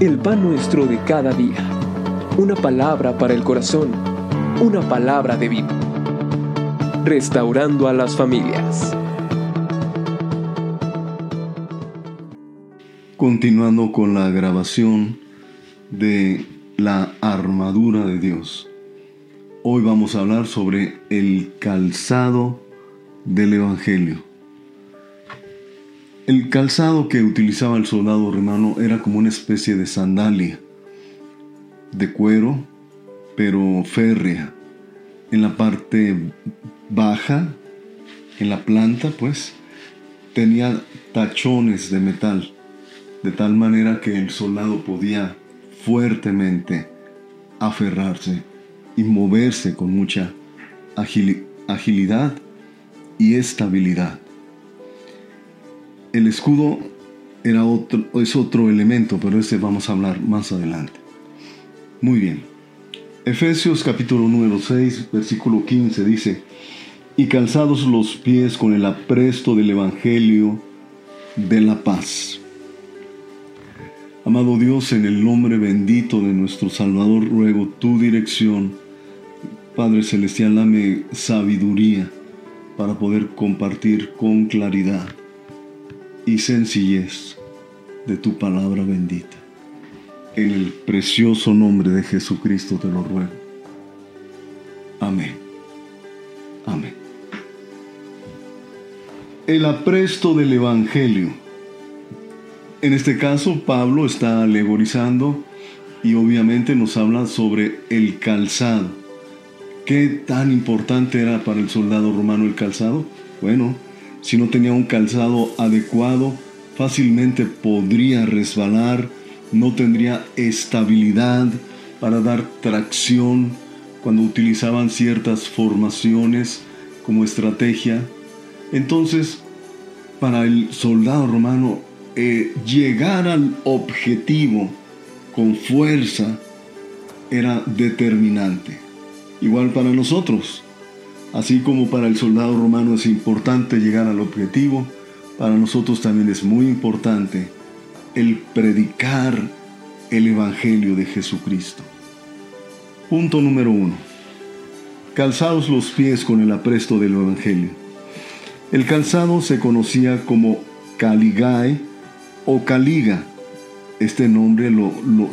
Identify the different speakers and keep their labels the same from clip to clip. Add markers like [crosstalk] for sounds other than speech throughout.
Speaker 1: el pan nuestro de cada día. Una palabra para el corazón, una palabra de vida. Restaurando a las familias.
Speaker 2: Continuando con la grabación de la armadura de Dios. Hoy vamos a hablar sobre el calzado del Evangelio. El calzado que utilizaba el soldado romano era como una especie de sandalia, de cuero, pero férrea. En la parte baja, en la planta, pues, tenía tachones de metal, de tal manera que el soldado podía fuertemente aferrarse y moverse con mucha agilidad y estabilidad. El escudo era otro, es otro elemento, pero ese vamos a hablar más adelante. Muy bien. Efesios capítulo número 6, versículo 15 dice, y calzados los pies con el apresto del Evangelio de la paz. Amado Dios, en el nombre bendito de nuestro Salvador, ruego tu dirección. Padre Celestial, dame sabiduría para poder compartir con claridad y sencillez de tu palabra bendita. En el precioso nombre de Jesucristo te lo ruego. Amén. Amén. El apresto del Evangelio. En este caso, Pablo está alegorizando y obviamente nos habla sobre el calzado. ¿Qué tan importante era para el soldado romano el calzado? Bueno, si no tenía un calzado adecuado, fácilmente podría resbalar, no tendría estabilidad para dar tracción cuando utilizaban ciertas formaciones como estrategia. Entonces, para el soldado romano, eh, llegar al objetivo con fuerza era determinante. Igual para nosotros. Así como para el soldado romano es importante llegar al objetivo, para nosotros también es muy importante el predicar el Evangelio de Jesucristo. Punto número uno. Calzados los pies con el apresto del Evangelio. El calzado se conocía como caligae o caliga. Este nombre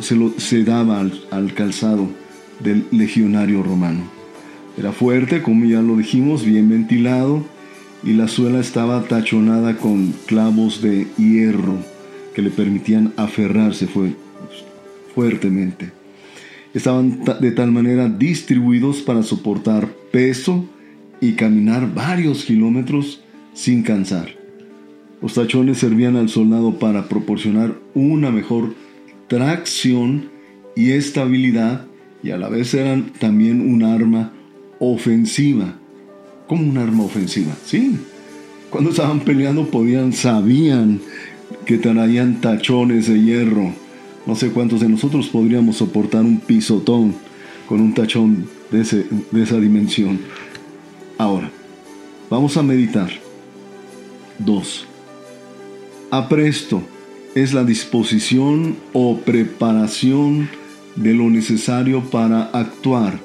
Speaker 2: se, daba al calzado del legionario romano. Era fuerte, como ya lo dijimos, bien ventilado y la suela estaba tachonada con clavos de hierro que le permitían aferrarse fuertemente. Estaban de tal manera distribuidos para soportar peso y caminar varios kilómetros sin cansar. Los tachones servían al soldado para proporcionar una mejor tracción y estabilidad y a la vez eran también un arma ofensiva. Como un arma ofensiva, sí. Cuando estaban peleando podían, sabían que traían tachones de hierro. No sé cuántos de nosotros podríamos soportar un pisotón con un tachón de, de esa dimensión. Ahora, vamos a meditar. Dos. Apresto es la disposición o preparación de lo necesario para actuar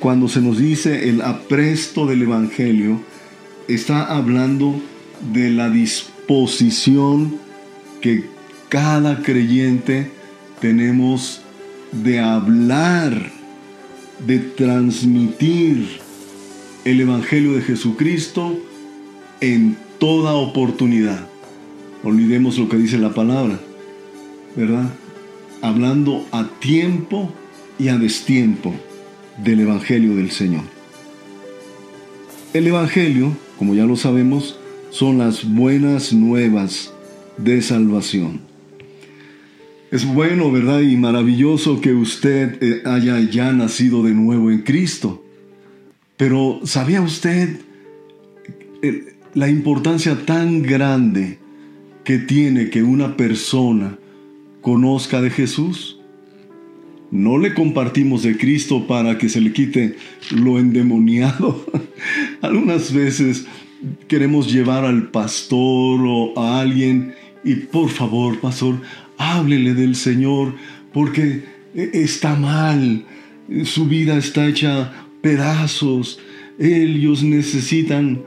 Speaker 2: cuando se nos dice el apresto del Evangelio, está hablando de la disposición que cada creyente tenemos de hablar, de transmitir el Evangelio de Jesucristo en toda oportunidad. Olvidemos lo que dice la palabra, ¿verdad? Hablando a tiempo y a destiempo del Evangelio del Señor. El Evangelio, como ya lo sabemos, son las buenas nuevas de salvación. Es bueno, ¿verdad? Y maravilloso que usted eh, haya ya nacido de nuevo en Cristo. Pero ¿sabía usted eh, la importancia tan grande que tiene que una persona conozca de Jesús? No le compartimos de Cristo para que se le quite lo endemoniado. [laughs] Algunas veces queremos llevar al pastor o a alguien y por favor, pastor, háblele del Señor porque e, está mal, su vida está hecha pedazos, ellos necesitan,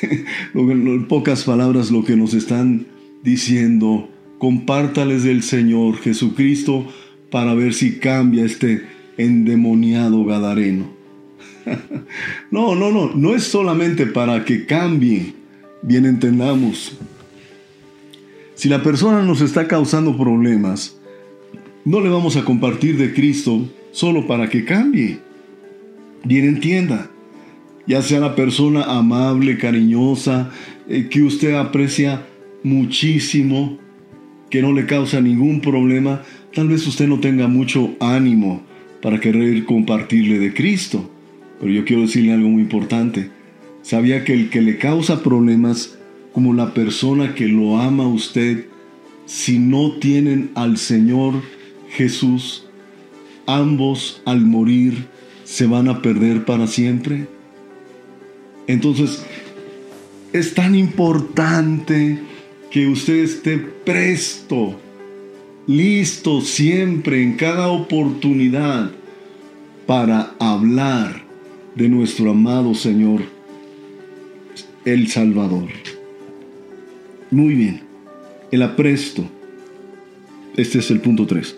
Speaker 2: [laughs] en pocas palabras, lo que nos están diciendo, compártales del Señor Jesucristo para ver si cambia este endemoniado Gadareno. [laughs] no, no, no, no es solamente para que cambie, bien entendamos. Si la persona nos está causando problemas, no le vamos a compartir de Cristo solo para que cambie. Bien entienda, ya sea la persona amable, cariñosa, eh, que usted aprecia muchísimo, que no le causa ningún problema, tal vez usted no tenga mucho ánimo para querer compartirle de Cristo. Pero yo quiero decirle algo muy importante. Sabía que el que le causa problemas, como la persona que lo ama a usted, si no tienen al Señor Jesús, ambos al morir se van a perder para siempre. Entonces, es tan importante que usted esté presto, listo siempre, en cada oportunidad, para hablar de nuestro amado Señor, el Salvador. Muy bien, el apresto. Este es el punto 3.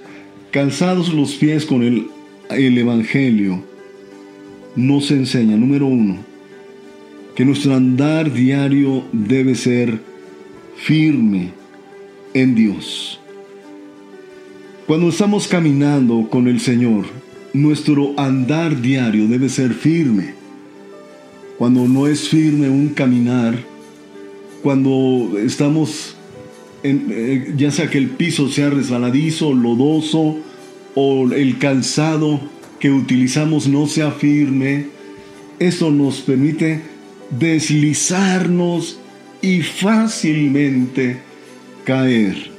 Speaker 2: Calzados los pies con el, el Evangelio, nos enseña, número uno, que nuestro andar diario debe ser firme en Dios. Cuando estamos caminando con el Señor, nuestro andar diario debe ser firme. Cuando no es firme un caminar, cuando estamos, en, eh, ya sea que el piso sea resbaladizo, lodoso o el calzado que utilizamos no sea firme, eso nos permite deslizarnos y fácilmente caer.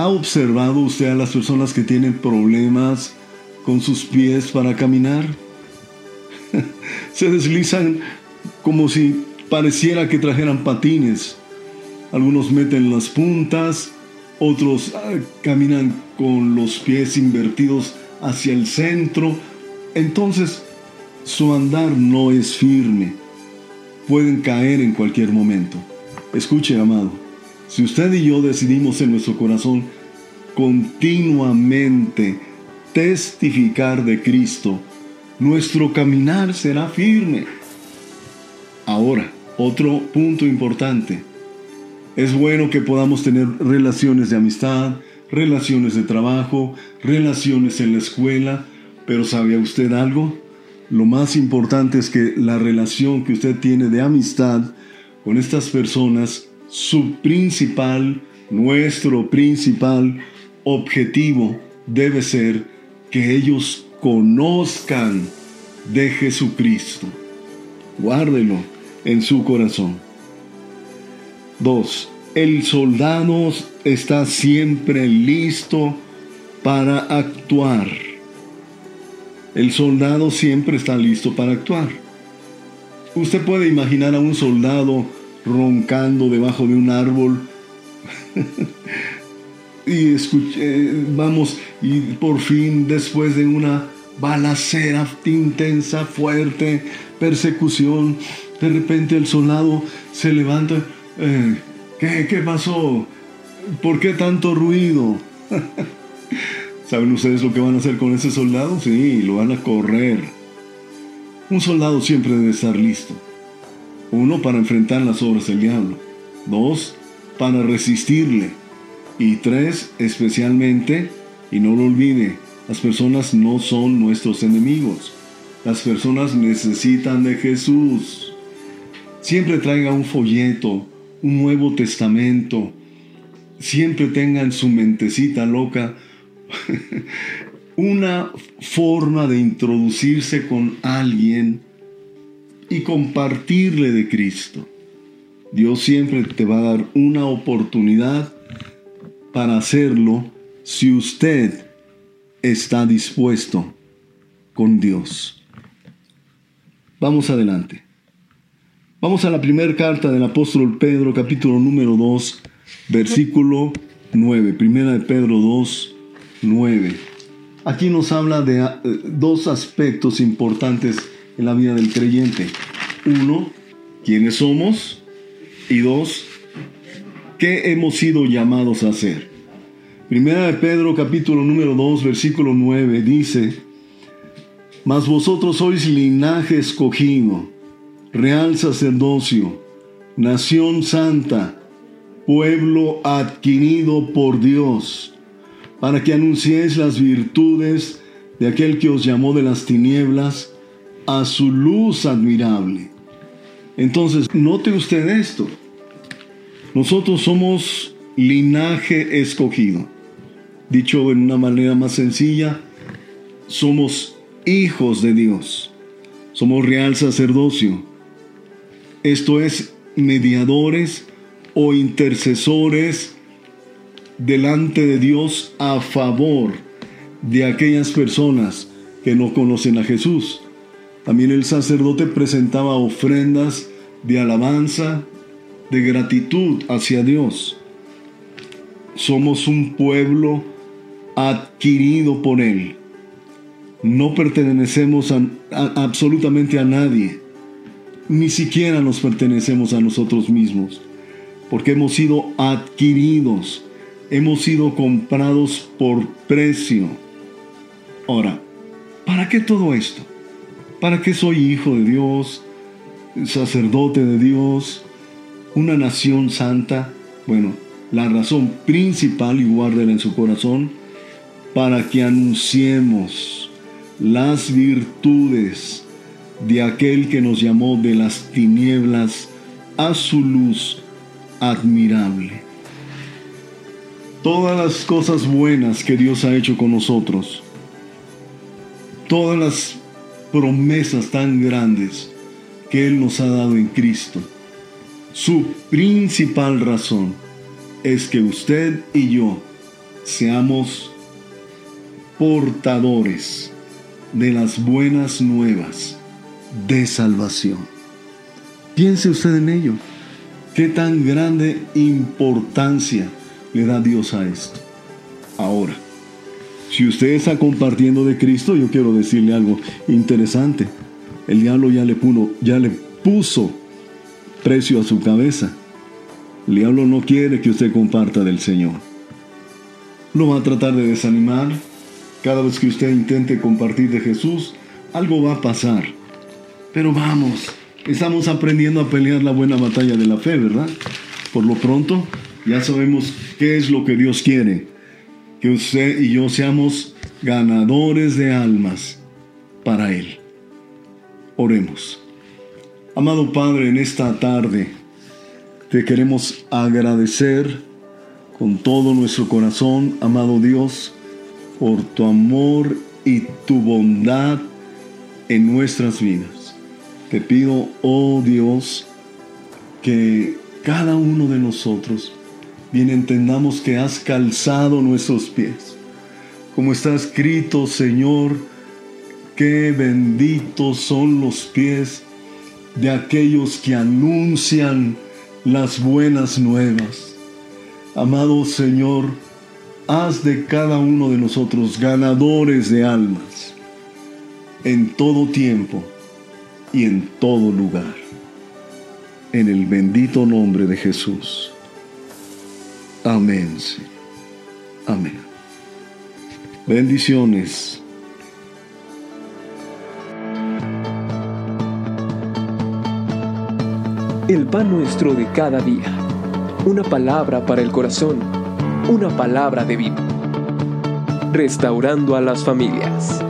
Speaker 2: ¿Ha observado usted a las personas que tienen problemas con sus pies para caminar? [laughs] Se deslizan como si pareciera que trajeran patines. Algunos meten las puntas, otros ah, caminan con los pies invertidos hacia el centro. Entonces, su andar no es firme pueden caer en cualquier momento. Escuche, amado, si usted y yo decidimos en nuestro corazón continuamente testificar de Cristo, nuestro caminar será firme. Ahora, otro punto importante. Es bueno que podamos tener relaciones de amistad, relaciones de trabajo, relaciones en la escuela, pero ¿sabe usted algo? Lo más importante es que la relación que usted tiene de amistad con estas personas, su principal, nuestro principal objetivo debe ser que ellos conozcan de Jesucristo. Guárdelo en su corazón. 2. El soldado está siempre listo para actuar. El soldado siempre está listo para actuar. Usted puede imaginar a un soldado roncando debajo de un árbol [laughs] y escuche, vamos, y por fin después de una balacera intensa, fuerte, persecución, de repente el soldado se levanta, eh, ¿qué, ¿qué pasó? ¿Por qué tanto ruido? [laughs] ¿Saben ustedes lo que van a hacer con ese soldado? Sí, lo van a correr. Un soldado siempre debe estar listo. Uno, para enfrentar las obras del diablo. Dos, para resistirle. Y tres, especialmente, y no lo olvide, las personas no son nuestros enemigos. Las personas necesitan de Jesús. Siempre traiga un folleto, un Nuevo Testamento. Siempre tenga en su mentecita loca [laughs] una forma de introducirse con alguien y compartirle de Cristo. Dios siempre te va a dar una oportunidad para hacerlo si usted está dispuesto con Dios. Vamos adelante. Vamos a la primera carta del apóstol Pedro, capítulo número 2, versículo 9. Primera de Pedro 2, 9. Aquí nos habla de eh, dos aspectos importantes en la vida del creyente. Uno, quiénes somos. Y dos, qué hemos sido llamados a hacer. Primera de Pedro capítulo número 2 versículo 9 dice, Mas vosotros sois linaje escogido, real sacerdocio, nación santa, pueblo adquirido por Dios, para que anunciéis las virtudes de aquel que os llamó de las tinieblas a su luz admirable. Entonces, note usted esto. Nosotros somos linaje escogido. Dicho en una manera más sencilla, somos hijos de Dios. Somos real sacerdocio. Esto es mediadores o intercesores delante de Dios a favor de aquellas personas que no conocen a Jesús. También el sacerdote presentaba ofrendas de alabanza, de gratitud hacia Dios. Somos un pueblo adquirido por Él. No pertenecemos absolutamente a nadie. Ni siquiera nos pertenecemos a nosotros mismos. Porque hemos sido adquiridos. Hemos sido comprados por precio. Ahora, ¿para qué todo esto? ¿Para qué soy hijo de Dios? Sacerdote de Dios? ¿Una nación santa? Bueno, la razón principal, y guárdela en su corazón, para que anunciemos las virtudes de aquel que nos llamó de las tinieblas a su luz admirable. Todas las cosas buenas que Dios ha hecho con nosotros, todas las promesas tan grandes que Él nos ha dado en Cristo, su principal razón es que usted y yo seamos portadores de las buenas nuevas de salvación. Piense usted en ello. ¿Qué tan grande importancia le da Dios a esto? Ahora, si usted está compartiendo de Cristo, yo quiero decirle algo interesante. El diablo ya le, puso, ya le puso precio a su cabeza. El diablo no quiere que usted comparta del Señor. Lo va a tratar de desanimar, cada vez que usted intente compartir de Jesús, algo va a pasar. Pero vamos, estamos aprendiendo a pelear la buena batalla de la fe, ¿verdad? Por lo pronto, ya sabemos qué es lo que Dios quiere. Que usted y yo seamos ganadores de almas para Él. Oremos. Amado Padre, en esta tarde te queremos agradecer con todo nuestro corazón, amado Dios, por tu amor y tu bondad en nuestras vidas. Te pido, oh Dios, que cada uno de nosotros bien entendamos que has calzado nuestros pies. Como está escrito, Señor, qué benditos son los pies de aquellos que anuncian las buenas nuevas. Amado Señor, haz de cada uno de nosotros ganadores de almas en todo tiempo y en todo lugar. En el bendito nombre de Jesús. Amén. Amén. Bendiciones.
Speaker 1: El pan nuestro de cada día. Una palabra para el corazón una palabra de vida. Restaurando a las familias.